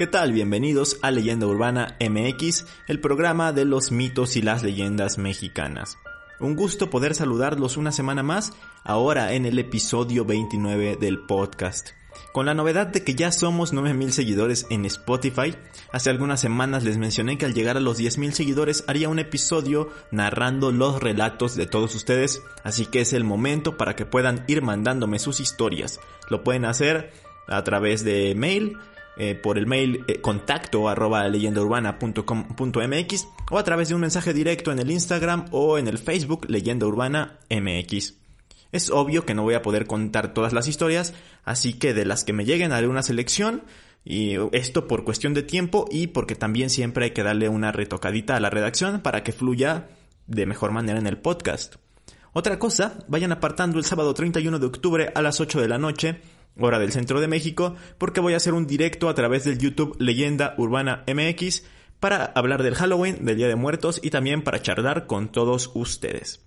¿Qué tal? Bienvenidos a Leyenda Urbana MX, el programa de los mitos y las leyendas mexicanas. Un gusto poder saludarlos una semana más, ahora en el episodio 29 del podcast. Con la novedad de que ya somos 9000 seguidores en Spotify, hace algunas semanas les mencioné que al llegar a los 10000 seguidores haría un episodio narrando los relatos de todos ustedes, así que es el momento para que puedan ir mandándome sus historias. Lo pueden hacer a través de mail eh, por el mail eh, contacto arroba o a través de un mensaje directo en el Instagram o en el Facebook Leyenda Urbana MX. Es obvio que no voy a poder contar todas las historias, así que de las que me lleguen haré una selección y esto por cuestión de tiempo y porque también siempre hay que darle una retocadita a la redacción para que fluya de mejor manera en el podcast. Otra cosa, vayan apartando el sábado 31 de octubre a las 8 de la noche hora del centro de México, porque voy a hacer un directo a través del YouTube Leyenda Urbana MX para hablar del Halloween, del Día de Muertos y también para charlar con todos ustedes.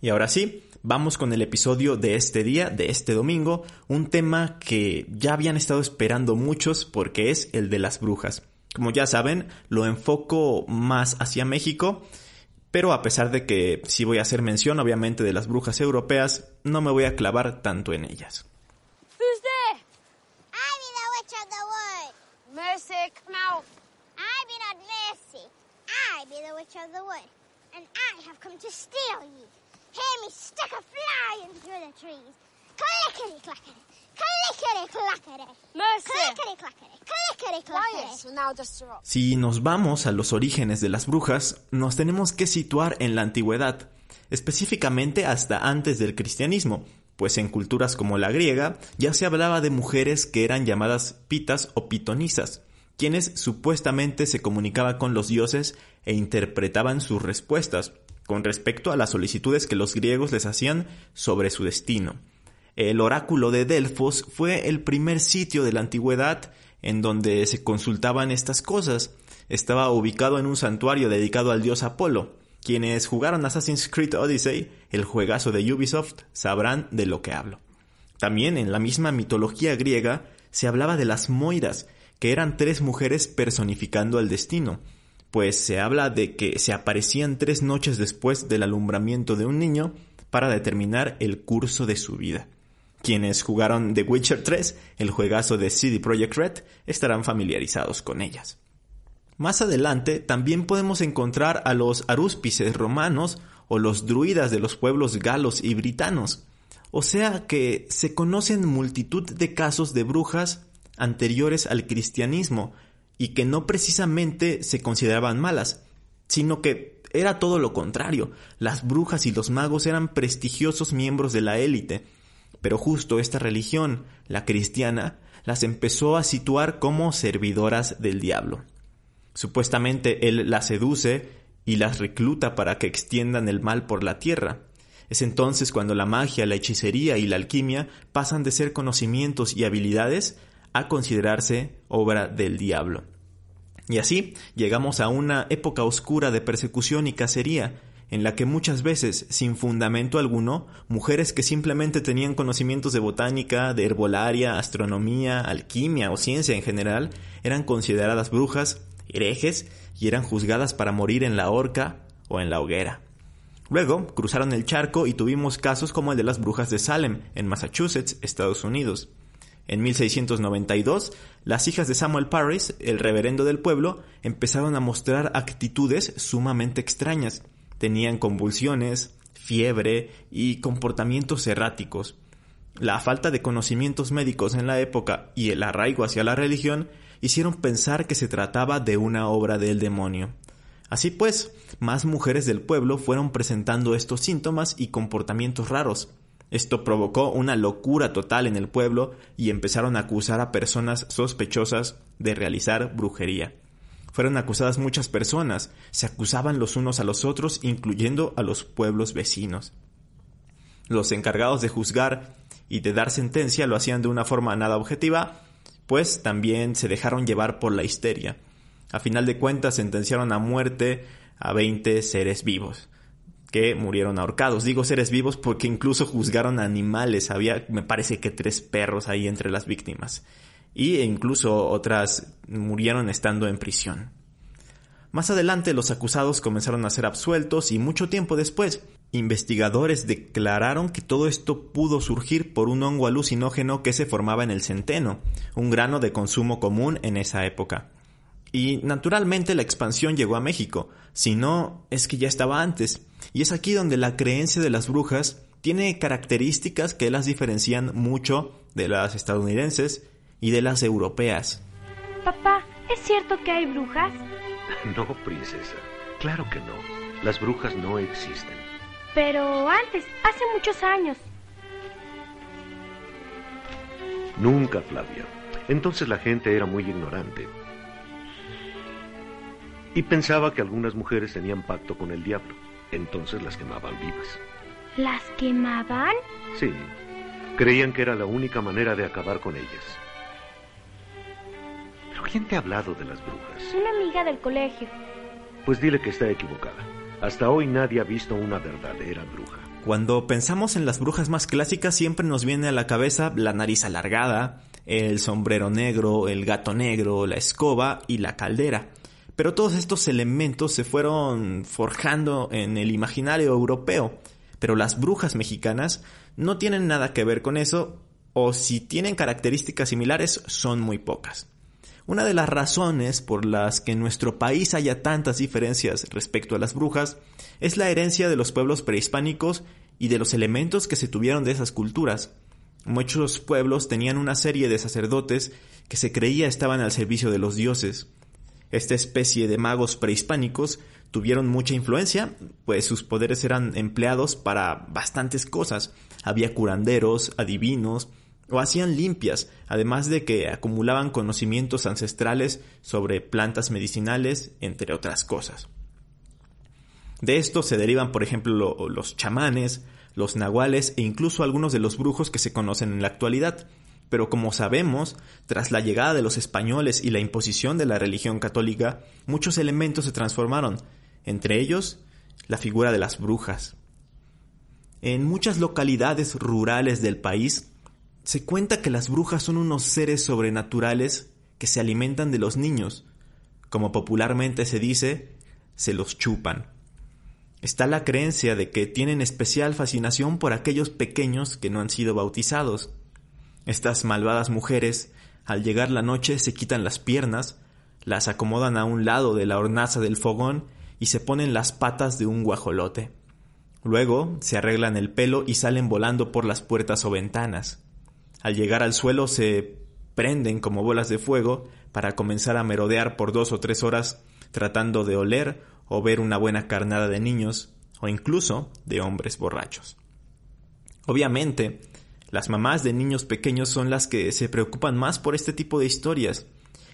Y ahora sí, vamos con el episodio de este día, de este domingo, un tema que ya habían estado esperando muchos porque es el de las brujas. Como ya saben, lo enfoco más hacia México, pero a pesar de que sí voy a hacer mención obviamente de las brujas europeas, no me voy a clavar tanto en ellas. Mercy, come out. I be not Mercy. I be the witch of the wood, and I have come to steal ye. Hear me stick a fly through the trees. Clickety clackety, clickety clackety. Mercy. Clickety clackety, clickety clackety. now just Si nos vamos a los orígenes de las brujas, nos tenemos que situar en la antigüedad, específicamente hasta antes del cristianismo, pues en culturas como la griega ya se hablaba de mujeres que eran llamadas pitas o pitonisas, quienes supuestamente se comunicaban con los dioses e interpretaban sus respuestas con respecto a las solicitudes que los griegos les hacían sobre su destino. El oráculo de Delfos fue el primer sitio de la antigüedad en donde se consultaban estas cosas. Estaba ubicado en un santuario dedicado al dios Apolo, quienes jugaron Assassin's Creed Odyssey, el juegazo de Ubisoft, sabrán de lo que hablo. También en la misma mitología griega se hablaba de las Moiras, que eran tres mujeres personificando el destino, pues se habla de que se aparecían tres noches después del alumbramiento de un niño para determinar el curso de su vida. Quienes jugaron The Witcher 3, el juegazo de CD Projekt Red, estarán familiarizados con ellas. Más adelante también podemos encontrar a los arúspices romanos o los druidas de los pueblos galos y britanos. O sea que se conocen multitud de casos de brujas anteriores al cristianismo y que no precisamente se consideraban malas, sino que era todo lo contrario. Las brujas y los magos eran prestigiosos miembros de la élite, pero justo esta religión, la cristiana, las empezó a situar como servidoras del diablo. Supuestamente él las seduce y las recluta para que extiendan el mal por la tierra. Es entonces cuando la magia, la hechicería y la alquimia pasan de ser conocimientos y habilidades a considerarse obra del diablo. Y así llegamos a una época oscura de persecución y cacería, en la que muchas veces, sin fundamento alguno, mujeres que simplemente tenían conocimientos de botánica, de herbolaria, astronomía, alquimia o ciencia en general, eran consideradas brujas herejes y eran juzgadas para morir en la horca o en la hoguera. Luego cruzaron el charco y tuvimos casos como el de las brujas de Salem, en Massachusetts, Estados Unidos. En 1692, las hijas de Samuel Parris, el reverendo del pueblo, empezaron a mostrar actitudes sumamente extrañas. Tenían convulsiones, fiebre y comportamientos erráticos. La falta de conocimientos médicos en la época y el arraigo hacia la religión hicieron pensar que se trataba de una obra del demonio. Así pues, más mujeres del pueblo fueron presentando estos síntomas y comportamientos raros. Esto provocó una locura total en el pueblo y empezaron a acusar a personas sospechosas de realizar brujería. Fueron acusadas muchas personas, se acusaban los unos a los otros, incluyendo a los pueblos vecinos. Los encargados de juzgar y de dar sentencia lo hacían de una forma nada objetiva, pues también se dejaron llevar por la histeria. A final de cuentas sentenciaron a muerte a 20 seres vivos que murieron ahorcados. Digo seres vivos porque incluso juzgaron a animales. Había, me parece que tres perros ahí entre las víctimas. Y incluso otras murieron estando en prisión. Más adelante los acusados comenzaron a ser absueltos y mucho tiempo después, investigadores declararon que todo esto pudo surgir por un hongo alucinógeno que se formaba en el centeno, un grano de consumo común en esa época. Y naturalmente la expansión llegó a México, si no es que ya estaba antes. Y es aquí donde la creencia de las brujas tiene características que las diferencian mucho de las estadounidenses y de las europeas. Papá, ¿es cierto que hay brujas? No, princesa. Claro que no. Las brujas no existen. Pero antes, hace muchos años. Nunca, Flavia. Entonces la gente era muy ignorante. Y pensaba que algunas mujeres tenían pacto con el diablo. Entonces las quemaban vivas. ¿Las quemaban? Sí. Creían que era la única manera de acabar con ellas. ¿Pero quién te ha hablado de las brujas? Una amiga del colegio. Pues dile que está equivocada. Hasta hoy nadie ha visto una verdadera bruja. Cuando pensamos en las brujas más clásicas siempre nos viene a la cabeza la nariz alargada, el sombrero negro, el gato negro, la escoba y la caldera. Pero todos estos elementos se fueron forjando en el imaginario europeo. Pero las brujas mexicanas no tienen nada que ver con eso, o si tienen características similares, son muy pocas. Una de las razones por las que en nuestro país haya tantas diferencias respecto a las brujas es la herencia de los pueblos prehispánicos y de los elementos que se tuvieron de esas culturas. Muchos pueblos tenían una serie de sacerdotes que se creía estaban al servicio de los dioses. Esta especie de magos prehispánicos tuvieron mucha influencia, pues sus poderes eran empleados para bastantes cosas. Había curanderos, adivinos, o hacían limpias, además de que acumulaban conocimientos ancestrales sobre plantas medicinales, entre otras cosas. De esto se derivan, por ejemplo, los chamanes, los nahuales e incluso algunos de los brujos que se conocen en la actualidad. Pero como sabemos, tras la llegada de los españoles y la imposición de la religión católica, muchos elementos se transformaron, entre ellos la figura de las brujas. En muchas localidades rurales del país, se cuenta que las brujas son unos seres sobrenaturales que se alimentan de los niños, como popularmente se dice, se los chupan. Está la creencia de que tienen especial fascinación por aquellos pequeños que no han sido bautizados, estas malvadas mujeres, al llegar la noche, se quitan las piernas, las acomodan a un lado de la hornaza del fogón y se ponen las patas de un guajolote. Luego se arreglan el pelo y salen volando por las puertas o ventanas. Al llegar al suelo se prenden como bolas de fuego para comenzar a merodear por dos o tres horas tratando de oler o ver una buena carnada de niños o incluso de hombres borrachos. Obviamente, las mamás de niños pequeños son las que se preocupan más por este tipo de historias,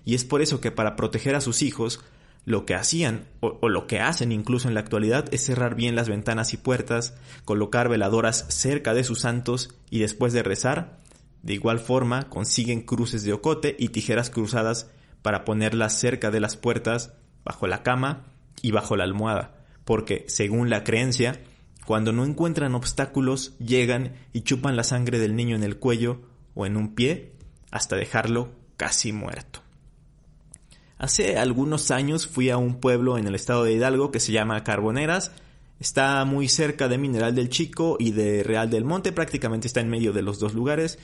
y es por eso que para proteger a sus hijos, lo que hacían, o, lo que hacen incluso en la actualidad, es cerrar bien las ventanas y puertas, colocar veladoras cerca de sus santos y después de rezar, de igual forma consiguen cruces de ocote y tijeras cruzadas para ponerlas cerca de las puertas, bajo la cama y bajo la almohada, porque, según la creencia, cuando no encuentran obstáculos, llegan y chupan la sangre del niño en el cuello o en un pie hasta dejarlo casi muerto. Hace algunos años fui a un pueblo en el estado de Hidalgo que se llama Carboneras. Está muy cerca de Mineral del Chico y de Real del Monte, prácticamente está en medio de los dos lugares.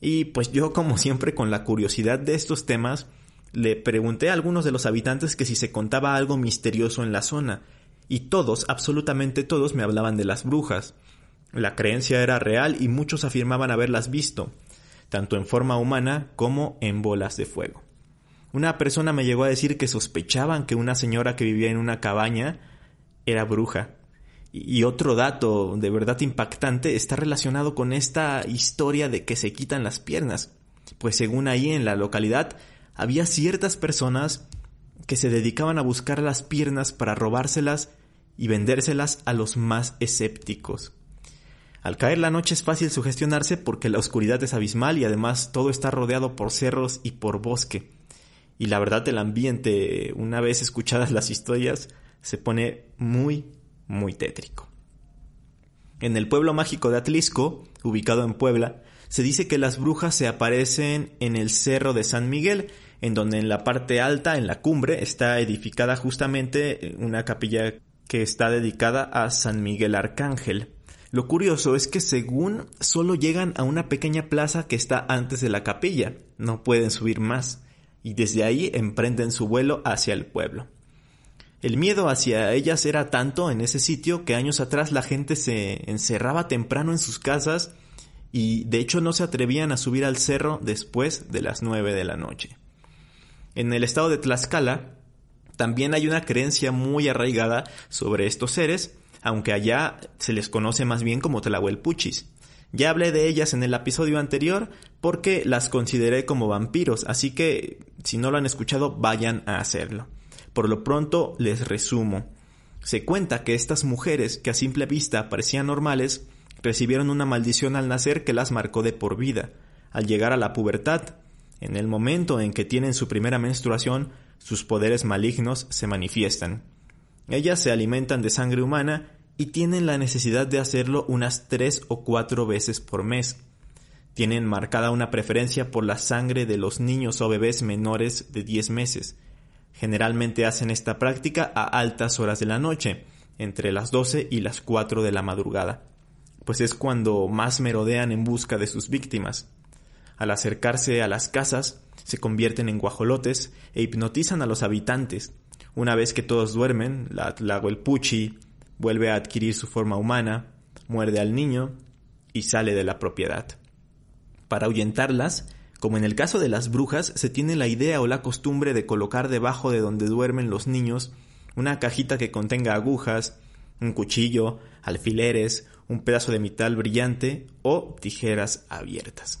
Y pues yo, como siempre, con la curiosidad de estos temas, le pregunté a algunos de los habitantes que si se contaba algo misterioso en la zona y todos, absolutamente todos, me hablaban de las brujas. La creencia era real y muchos afirmaban haberlas visto, tanto en forma humana como en bolas de fuego. Una persona me llegó a decir que sospechaban que una señora que vivía en una cabaña era bruja. Y otro dato de verdad impactante está relacionado con esta historia de que se quitan las piernas. Pues según ahí en la localidad había ciertas personas que se dedicaban a buscar las piernas para robárselas y vendérselas a los más escépticos. Al caer la noche es fácil sugestionarse porque la oscuridad es abismal y además todo está rodeado por cerros y por bosque. Y la verdad el ambiente, una vez escuchadas las historias, se pone muy, muy tétrico. En el pueblo mágico de Atlisco, ubicado en Puebla, se dice que las brujas se aparecen en el cerro de San Miguel, en donde en la parte alta, en la cumbre, está edificada justamente una capilla que está dedicada a San Miguel Arcángel. Lo curioso es que según solo llegan a una pequeña plaza que está antes de la capilla, no pueden subir más, y desde ahí emprenden su vuelo hacia el pueblo. El miedo hacia ellas era tanto en ese sitio que años atrás la gente se encerraba temprano en sus casas y de hecho no se atrevían a subir al cerro después de las nueve de la noche. En el estado de Tlaxcala también hay una creencia muy arraigada sobre estos seres aunque allá se les conoce más bien como Tlahuelpuchis. Ya hablé de ellas en el episodio anterior porque las consideré como vampiros, así que si no lo han escuchado vayan a hacerlo. Por lo pronto les resumo. Se cuenta que estas mujeres, que a simple vista parecían normales, recibieron una maldición al nacer que las marcó de por vida. Al llegar a la pubertad, en el momento en que tienen su primera menstruación, sus poderes malignos se manifiestan. Ellas se alimentan de sangre humana y tienen la necesidad de hacerlo unas tres o cuatro veces por mes. Tienen marcada una preferencia por la sangre de los niños o bebés menores de 10 meses. Generalmente hacen esta práctica a altas horas de la noche, entre las 12 y las 4 de la madrugada, pues es cuando más merodean en busca de sus víctimas. Al acercarse a las casas, se convierten en guajolotes e hipnotizan a los habitantes, una vez que todos duermen, la Tlahuelpuchi vuelve a adquirir su forma humana, muerde al niño y sale de la propiedad. Para ahuyentarlas, como en el caso de las brujas, se tiene la idea o la costumbre de colocar debajo de donde duermen los niños una cajita que contenga agujas, un cuchillo, alfileres, un pedazo de metal brillante o tijeras abiertas.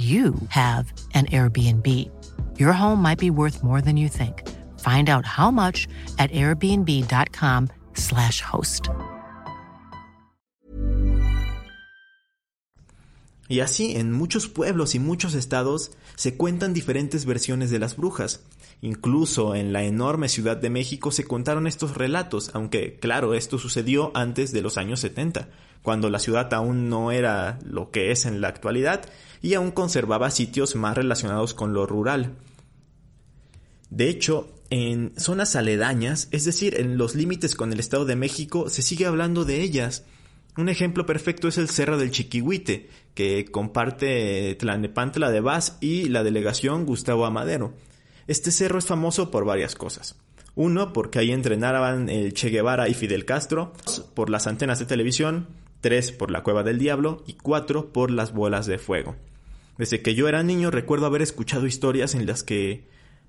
you have an Airbnb. Your home might be worth more than you think. Find out how much at airbnb.com/slash host. Y así, en muchos pueblos y muchos estados se cuentan diferentes versiones de las brujas. Incluso en la enorme Ciudad de México se contaron estos relatos, aunque claro, esto sucedió antes de los años 70, cuando la ciudad aún no era lo que es en la actualidad y aún conservaba sitios más relacionados con lo rural. De hecho, en zonas aledañas, es decir, en los límites con el Estado de México, se sigue hablando de ellas. Un ejemplo perfecto es el Cerro del Chiquihuite, que comparte Tlanepantla de Vaz y la delegación Gustavo Amadero. Este cerro es famoso por varias cosas. Uno, porque ahí entrenaban el Che Guevara y Fidel Castro, por las antenas de televisión, tres, por la Cueva del Diablo y cuatro, por las bolas de fuego. Desde que yo era niño recuerdo haber escuchado historias en las que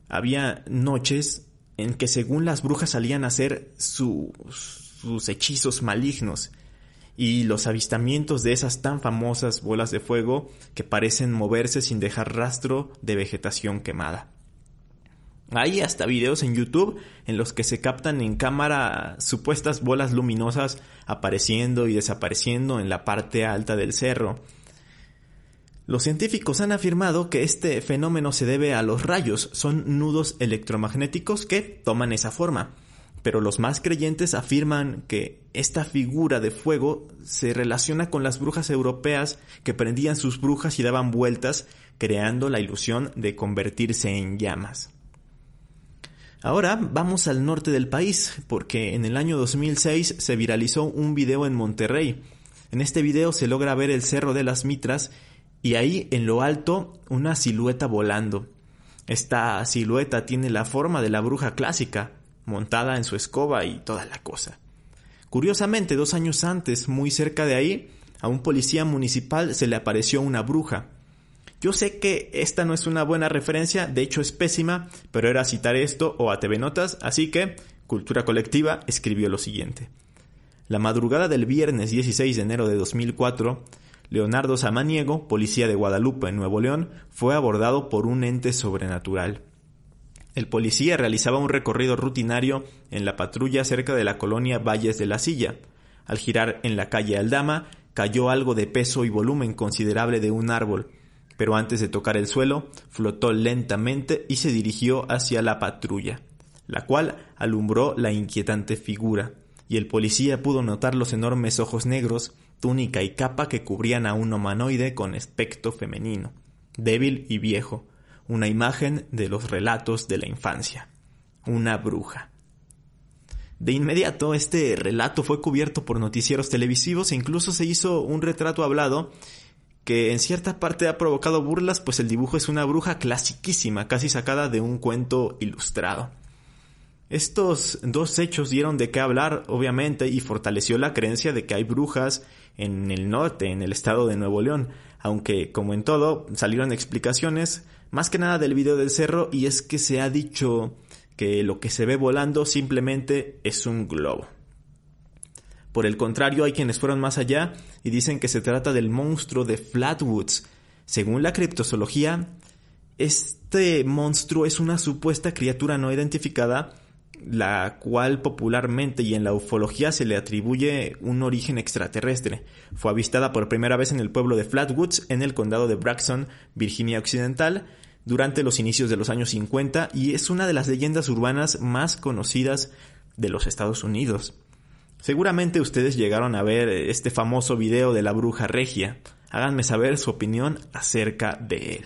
había noches en que según las brujas salían a hacer sus hechizos malignos y los avistamientos de esas tan famosas bolas de fuego que parecen moverse sin dejar rastro de vegetación quemada. Hay hasta videos en YouTube en los que se captan en cámara supuestas bolas luminosas apareciendo y desapareciendo en la parte alta del cerro, los científicos han afirmado que este fenómeno se debe a los rayos, son nudos electromagnéticos que toman esa forma. Pero los más creyentes afirman que esta figura de fuego se relaciona con las brujas europeas que prendían sus brujas y daban vueltas creando la ilusión de convertirse en llamas. Ahora vamos al norte del país, porque en el año 2006 se viralizó un video en Monterrey. En este video se logra ver el Cerro de las Mitras y ahí en lo alto una silueta volando. Esta silueta tiene la forma de la bruja clásica, montada en su escoba y toda la cosa. Curiosamente, dos años antes, muy cerca de ahí, a un policía municipal se le apareció una bruja. Yo sé que esta no es una buena referencia, de hecho es pésima, pero era citar esto o a TV Notas, así que Cultura Colectiva escribió lo siguiente. La madrugada del viernes 16 de enero de 2004, Leonardo Samaniego, policía de Guadalupe, en Nuevo León, fue abordado por un ente sobrenatural. El policía realizaba un recorrido rutinario en la patrulla cerca de la colonia Valles de la Silla. Al girar en la calle Aldama, cayó algo de peso y volumen considerable de un árbol, pero antes de tocar el suelo, flotó lentamente y se dirigió hacia la patrulla, la cual alumbró la inquietante figura, y el policía pudo notar los enormes ojos negros, túnica y capa que cubrían a un humanoide con aspecto femenino, débil y viejo, una imagen de los relatos de la infancia, una bruja. De inmediato, este relato fue cubierto por noticieros televisivos e incluso se hizo un retrato hablado que en cierta parte ha provocado burlas, pues el dibujo es una bruja clasiquísima, casi sacada de un cuento ilustrado. Estos dos hechos dieron de qué hablar, obviamente, y fortaleció la creencia de que hay brujas en el norte, en el estado de Nuevo León, aunque, como en todo, salieron explicaciones, más que nada del video del cerro, y es que se ha dicho que lo que se ve volando simplemente es un globo. Por el contrario, hay quienes fueron más allá y dicen que se trata del monstruo de Flatwoods. Según la criptozoología, este monstruo es una supuesta criatura no identificada, la cual popularmente y en la ufología se le atribuye un origen extraterrestre. Fue avistada por primera vez en el pueblo de Flatwoods, en el condado de Braxton, Virginia Occidental, durante los inicios de los años 50 y es una de las leyendas urbanas más conocidas de los Estados Unidos. Seguramente ustedes llegaron a ver este famoso video de la bruja regia. Háganme saber su opinión acerca de él.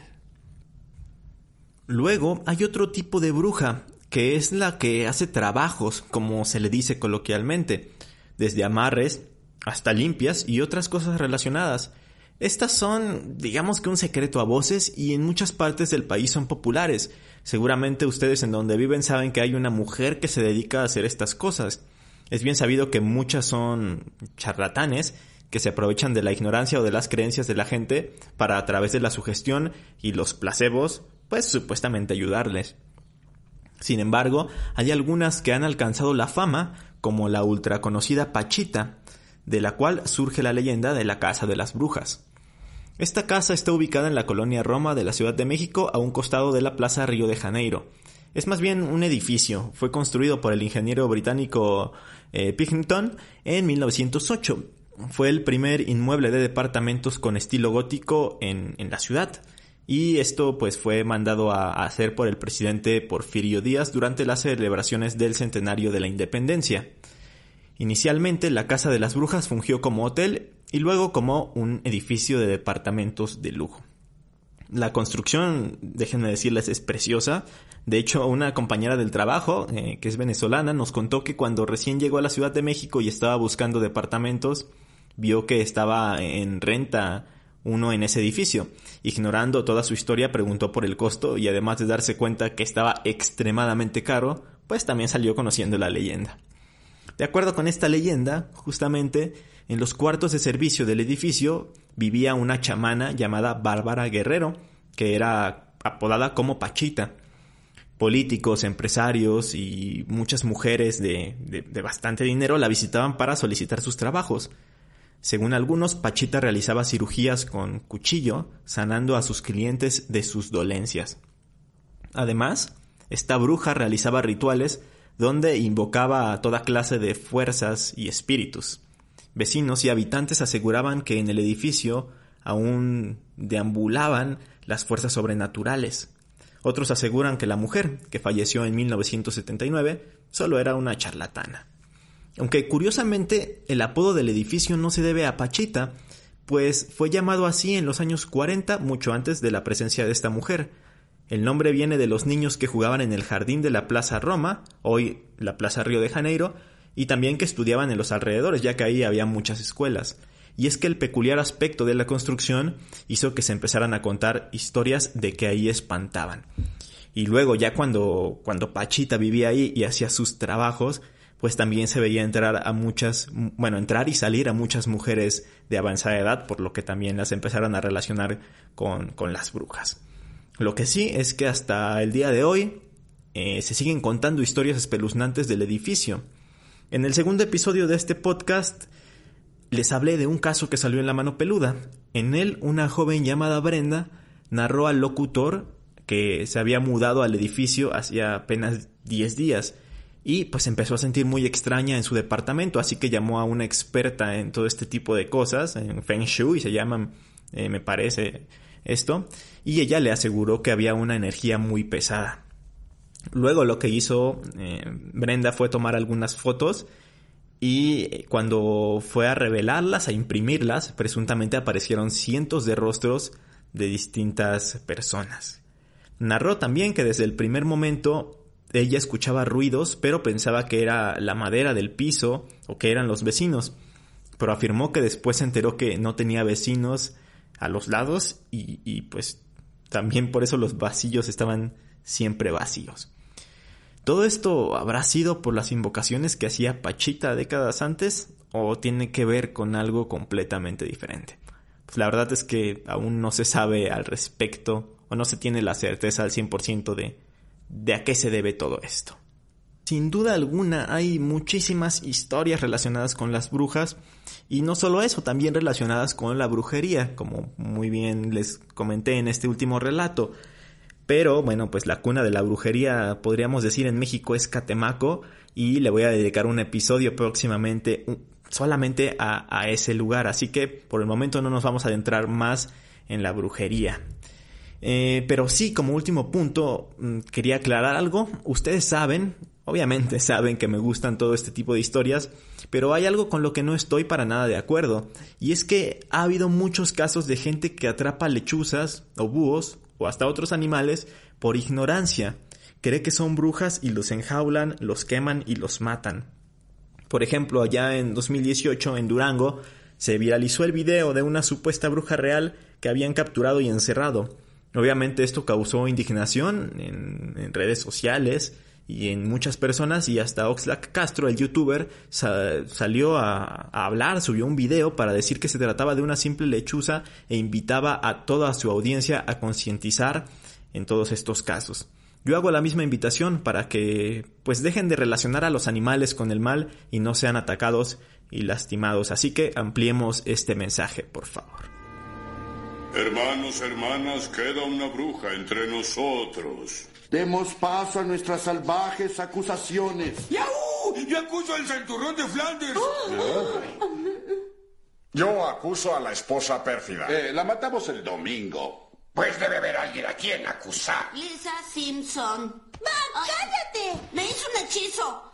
Luego hay otro tipo de bruja, que es la que hace trabajos, como se le dice coloquialmente, desde amarres hasta limpias y otras cosas relacionadas. Estas son, digamos que un secreto a voces y en muchas partes del país son populares. Seguramente ustedes en donde viven saben que hay una mujer que se dedica a hacer estas cosas. Es bien sabido que muchas son charlatanes que se aprovechan de la ignorancia o de las creencias de la gente para a través de la sugestión y los placebos, pues supuestamente ayudarles. Sin embargo, hay algunas que han alcanzado la fama, como la ultra conocida Pachita, de la cual surge la leyenda de la Casa de las Brujas. Esta casa está ubicada en la colonia Roma de la Ciudad de México a un costado de la Plaza Río de Janeiro. Es más bien un edificio, fue construido por el ingeniero británico eh, en 1908. Fue el primer inmueble de departamentos con estilo gótico en, en la ciudad. Y esto pues fue mandado a, hacer por el presidente Porfirio Díaz durante las celebraciones del centenario de la independencia. Inicialmente la Casa de las Brujas fungió como hotel y luego como un edificio de departamentos de lujo. La construcción, déjenme decirles, es preciosa. De hecho, una compañera del trabajo, eh, que es venezolana, nos contó que cuando recién llegó a la Ciudad de México y estaba buscando departamentos, vio que estaba en renta uno en ese edificio. Ignorando toda su historia, preguntó por el costo y además de darse cuenta que estaba extremadamente caro, pues también salió conociendo la leyenda. De acuerdo con esta leyenda, justamente en los cuartos de servicio del edificio vivía una chamana llamada Bárbara Guerrero, que era apodada como Pachita. Políticos, empresarios y muchas mujeres de, de, bastante dinero la visitaban para solicitar sus trabajos. Según algunos, Pachita realizaba cirugías con cuchillo, sanando a sus clientes de sus dolencias. Además, esta bruja realizaba rituales donde invocaba a toda clase de fuerzas y espíritus. Vecinos y habitantes aseguraban que en el edificio aún deambulaban las fuerzas sobrenaturales. Otros aseguran que la mujer, que falleció en 1979, solo era una charlatana. Aunque curiosamente el apodo del edificio no se debe a Pachita, pues fue llamado así en los años 40, mucho antes de la presencia de esta mujer. El nombre viene de los niños que jugaban en el jardín de la Plaza Roma, hoy la Plaza Río de Janeiro, y también que estudiaban en los alrededores, ya que ahí había muchas escuelas. Y es que el peculiar aspecto de la construcción hizo que se empezaran a contar historias de que ahí espantaban. Y luego ya cuando, cuando Pachita vivía ahí y hacía sus trabajos, pues también se veía entrar a muchas, bueno, entrar y salir a muchas mujeres de avanzada edad, por lo que también las empezaron a relacionar con, con las brujas. Lo que sí es que hasta el día de hoy eh, se siguen contando historias espeluznantes del edificio. En el segundo episodio de este podcast les hablé de un caso que salió en la mano peluda. En él una joven llamada Brenda narró al locutor que se había mudado al edificio hacía apenas 10 días y pues empezó a sentir muy extraña en su departamento, así que llamó a una experta en todo este tipo de cosas, en Feng Shui se llaman, eh, me parece esto, y ella le aseguró que había una energía muy pesada. Luego lo que hizo eh, Brenda fue tomar algunas fotos y cuando fue a revelarlas, a imprimirlas, presuntamente aparecieron cientos de rostros de distintas personas. Narró también que desde el primer momento ella escuchaba ruidos, pero pensaba que era la madera del piso o que eran los vecinos. Pero afirmó que después se enteró que no tenía vecinos a los lados y, y pues también por eso los vasillos estaban siempre vacíos. ¿Todo esto habrá sido por las invocaciones que hacía Pachita décadas antes o tiene que ver con algo completamente diferente? Pues la verdad es que aún no se sabe al respecto o no se tiene la certeza al 100% de de a qué se debe todo esto. Sin duda alguna hay muchísimas historias relacionadas con las brujas y no solo eso, también relacionadas con la brujería, como muy bien les comenté en este último relato. Pero bueno, pues la cuna de la brujería podríamos decir en México es Catemaco y le voy a dedicar un episodio próximamente solamente a, ese lugar, así que por el momento no nos vamos a adentrar más en la brujería. Eh, pero sí, como último punto, mm, quería aclarar algo. Ustedes saben, obviamente saben que me gustan todo este tipo de historias, pero hay algo con lo que no estoy para nada de acuerdo. Y es que ha habido muchos casos de gente que atrapa lechuzas o búhos o hasta otros animales por ignorancia. Cree que son brujas y los enjaulan, los queman y los matan. Por ejemplo, allá en 2018 en Durango se viralizó el video de una supuesta bruja real que habían capturado y encerrado. Obviamente esto causó indignación en, redes sociales y en muchas personas y hasta Oxlack Castro, el youtuber, salió a, hablar, subió un video para decir que se trataba de una simple lechuza e invitaba a toda su audiencia a concientizar en todos estos casos. Yo hago la misma invitación para que pues dejen de relacionar a los animales con el mal y no sean atacados y lastimados, así que ampliemos este mensaje, por favor. Hermanos, hermanas, queda una bruja entre nosotros. Demos paso a nuestras salvajes acusaciones. ¡Yahoo! Yo acuso al cinturón de Flanders. Yo acuso a la esposa pérfida. Eh, la matamos el domingo. Pues debe haber alguien a quien acusar. Lisa Simpson. ¡Va, cállate! Me hizo un hechizo.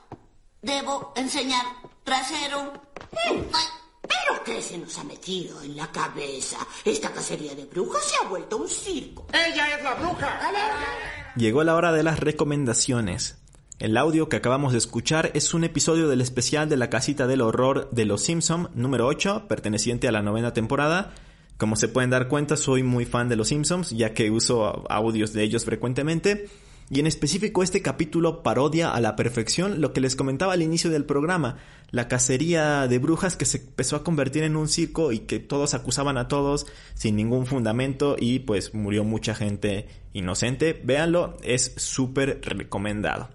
Debo enseñar trasero. ¿Pero qué se nos ha metido en la cabeza? Esta cacería de brujas se ha vuelto un circo. ¡Ella es la bruja! Llegó la hora de las recomendaciones. El audio que acabamos de escuchar es un episodio del especial de la casita del horror de Los Simpson número 8, perteneciente a la novena temporada. Como se pueden dar cuenta, soy muy fan de Los Simpsons, ya que uso audios de ellos frecuentemente. Y en específico este capítulo parodia a la perfección lo que les comentaba al inicio del programa, la cacería de brujas que se empezó a convertir en un circo y que todos acusaban a todos sin ningún fundamento y pues murió mucha gente inocente. Véanlo, es súper recomendado.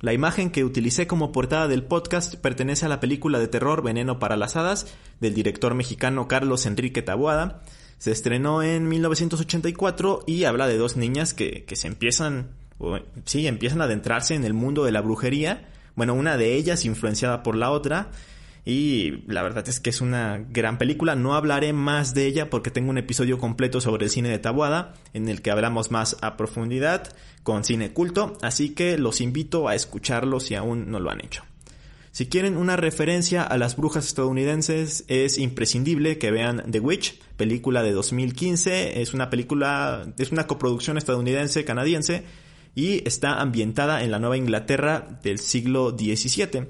La imagen que utilicé como portada del podcast pertenece a la película de terror Veneno para las Hadas del director mexicano Carlos Enrique Taboada. Se estrenó en 1984 y habla de dos niñas que, que se empiezan sí, empiezan a adentrarse en el mundo de la brujería. Bueno, una de ellas influenciada por la otra. Y la verdad es que es una gran película. No hablaré más de ella porque tengo un episodio completo sobre el cine de Tabuada en el que hablamos más a profundidad con cine culto. Así que los invito a escucharlo si aún no lo han hecho. Si quieren una referencia a las brujas estadounidenses, es imprescindible que vean The Witch, película de 2015. Es una película, es una coproducción estadounidense-canadiense y está ambientada en la Nueva Inglaterra del siglo XVII,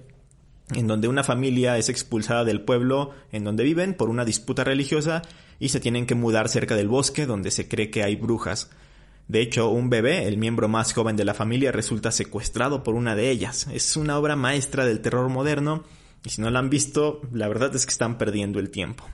en donde una familia es expulsada del pueblo en donde viven por una disputa religiosa y se tienen que mudar cerca del bosque donde se cree que hay brujas. De hecho, un bebé, el miembro más joven de la familia, resulta secuestrado por una de ellas. Es una obra maestra del terror moderno y si no la han visto, la verdad es que están perdiendo el tiempo.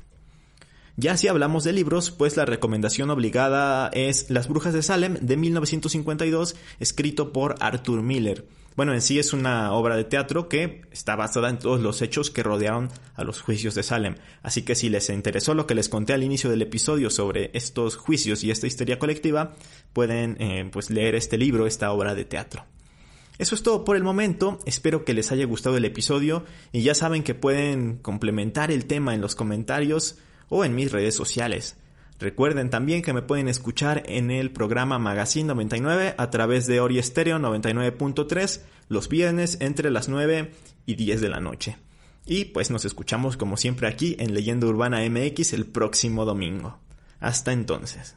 Ya si hablamos de libros, pues la recomendación obligada es Las Brujas de Salem de 1952, escrito por Arthur Miller. Bueno, en sí es una obra de teatro que está basada en todos los hechos que rodearon a los juicios de Salem. Así que si les interesó lo que les conté al inicio del episodio sobre estos juicios y esta histeria colectiva, pueden eh, pues leer este libro, esta obra de teatro. Eso es todo por el momento, espero que les haya gustado el episodio y ya saben que pueden complementar el tema en los comentarios o en mis redes sociales. Recuerden también que me pueden escuchar en el programa Magazine 99 a través de Ori Stereo 99.3 los viernes entre las 9 y 10 de la noche. Y pues nos escuchamos como siempre aquí en Leyenda Urbana MX el próximo domingo. Hasta entonces.